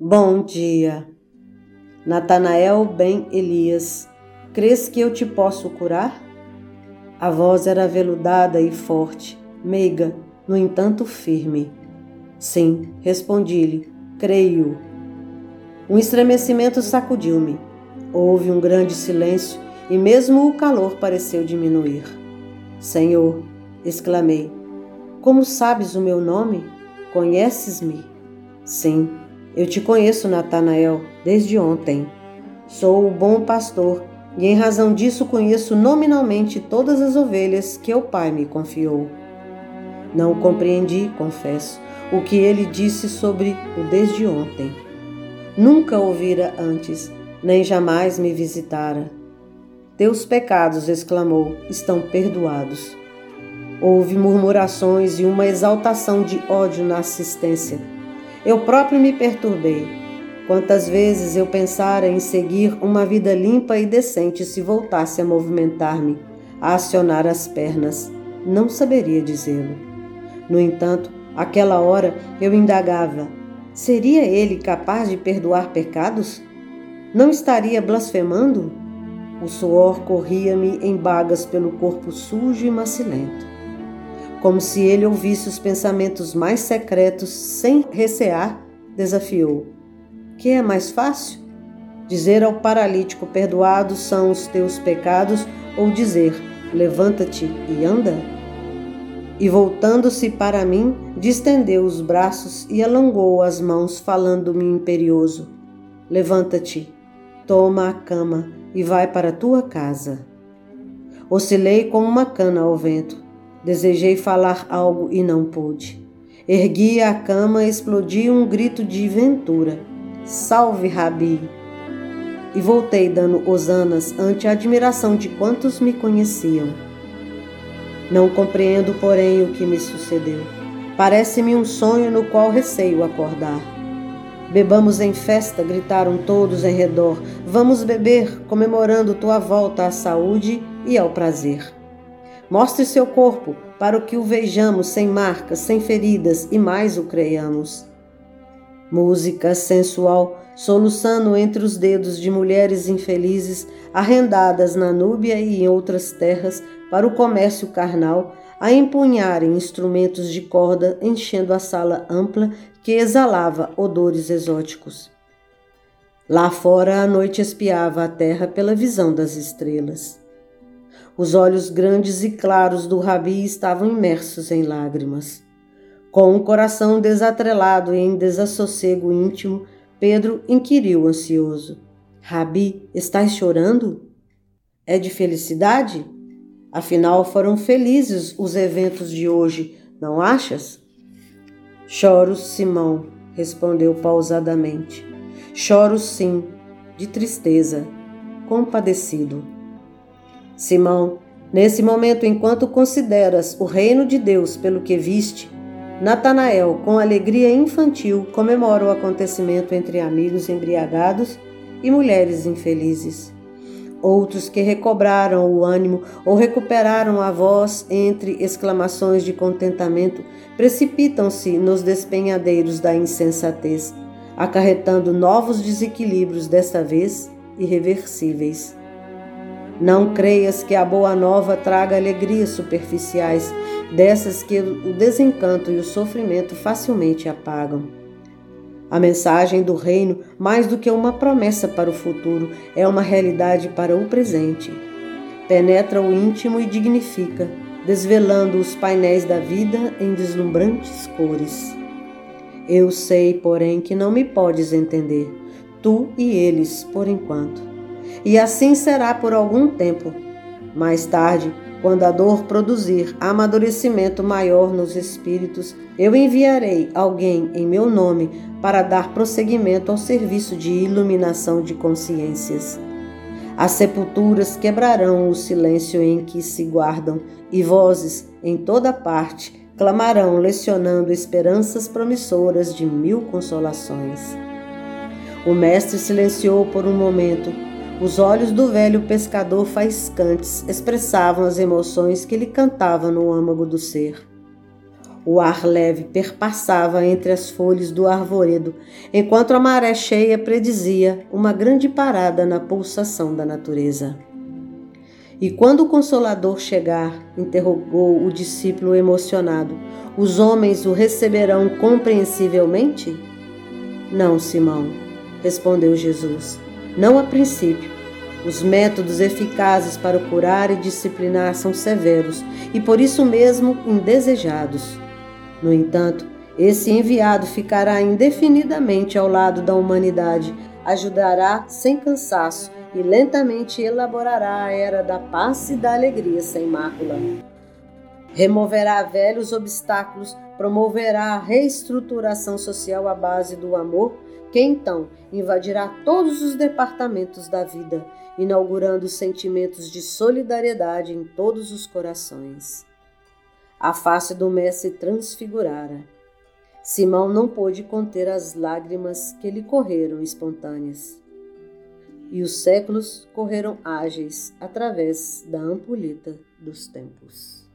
Bom dia. Natanael ben Elias, crês que eu te posso curar? A voz era aveludada e forte, meiga, no entanto firme. Sim, respondi-lhe, creio. Um estremecimento sacudiu-me. Houve um grande silêncio e mesmo o calor pareceu diminuir. Senhor, exclamei, como sabes o meu nome? Conheces-me? Sim, eu te conheço, Natanael, desde ontem. Sou o bom pastor e, em razão disso, conheço nominalmente todas as ovelhas que o Pai me confiou. Não compreendi, confesso, o que ele disse sobre o desde ontem. Nunca ouvira antes, nem jamais me visitara. Teus pecados, exclamou, estão perdoados. Houve murmurações e uma exaltação de ódio na assistência. Eu próprio me perturbei. Quantas vezes eu pensara em seguir uma vida limpa e decente se voltasse a movimentar-me, a acionar as pernas, não saberia dizê-lo. No entanto, aquela hora eu indagava: seria ele capaz de perdoar pecados? Não estaria blasfemando? O suor corria-me em bagas pelo corpo sujo e macilento como se ele ouvisse os pensamentos mais secretos sem recear, desafiou: Que é mais fácil? Dizer ao paralítico: Perdoados são os teus pecados, ou dizer: Levanta-te e anda? E voltando-se para mim, distendeu os braços e alongou as mãos, falando-me imperioso: Levanta-te, toma a cama e vai para tua casa. Oscilei como uma cana ao vento Desejei falar algo e não pude. Ergui a cama e explodi um grito de ventura. Salve, Rabi! E voltei dando hosanas ante a admiração de quantos me conheciam. Não compreendo, porém, o que me sucedeu. Parece-me um sonho no qual receio acordar. Bebamos em festa, gritaram todos em redor. Vamos beber, comemorando tua volta à saúde e ao prazer. Mostre seu corpo para que o vejamos sem marcas, sem feridas e mais o creiamos. Música sensual soluçando entre os dedos de mulheres infelizes arrendadas na Núbia e em outras terras para o comércio carnal, a empunharem instrumentos de corda enchendo a sala ampla que exalava odores exóticos. Lá fora a noite espiava a terra pela visão das estrelas. Os olhos grandes e claros do Rabi estavam imersos em lágrimas. Com um coração desatrelado e em desassossego íntimo, Pedro inquiriu ansioso: Rabi, estás chorando? É de felicidade? Afinal, foram felizes os eventos de hoje, não achas? Choro, Simão, respondeu pausadamente. Choro sim, de tristeza, compadecido. Simão, nesse momento, enquanto consideras o reino de Deus pelo que viste, Natanael, com alegria infantil, comemora o acontecimento entre amigos embriagados e mulheres infelizes. Outros que recobraram o ânimo ou recuperaram a voz entre exclamações de contentamento precipitam-se nos despenhadeiros da insensatez, acarretando novos desequilíbrios, desta vez irreversíveis. Não creias que a boa nova traga alegrias superficiais, dessas que o desencanto e o sofrimento facilmente apagam. A mensagem do reino, mais do que uma promessa para o futuro, é uma realidade para o presente. Penetra o íntimo e dignifica, desvelando os painéis da vida em deslumbrantes cores. Eu sei, porém, que não me podes entender, tu e eles, por enquanto e assim será por algum tempo. Mais tarde, quando a dor produzir amadurecimento maior nos espíritos, eu enviarei alguém em meu nome para dar prosseguimento ao serviço de iluminação de consciências. As sepulturas quebrarão o silêncio em que se guardam, e vozes em toda parte clamarão, lecionando esperanças promissoras de mil consolações. O mestre silenciou por um momento os olhos do velho pescador faiscantes expressavam as emoções que lhe cantavam no âmago do ser. O ar leve perpassava entre as folhas do arvoredo, enquanto a maré cheia predizia uma grande parada na pulsação da natureza. E quando o Consolador chegar, interrogou o discípulo emocionado, os homens o receberão compreensivelmente? Não, Simão, respondeu Jesus, não a princípio. Os métodos eficazes para curar e disciplinar são severos e por isso mesmo indesejados. No entanto, esse enviado ficará indefinidamente ao lado da humanidade, ajudará sem cansaço e lentamente elaborará a era da paz e da alegria sem mácula. Removerá velhos obstáculos, promoverá a reestruturação social à base do amor, que então invadirá todos os departamentos da vida, inaugurando sentimentos de solidariedade em todos os corações. A face do mestre transfigurara. Simão não pôde conter as lágrimas que lhe correram espontâneas. E os séculos correram ágeis através da ampulheta dos tempos.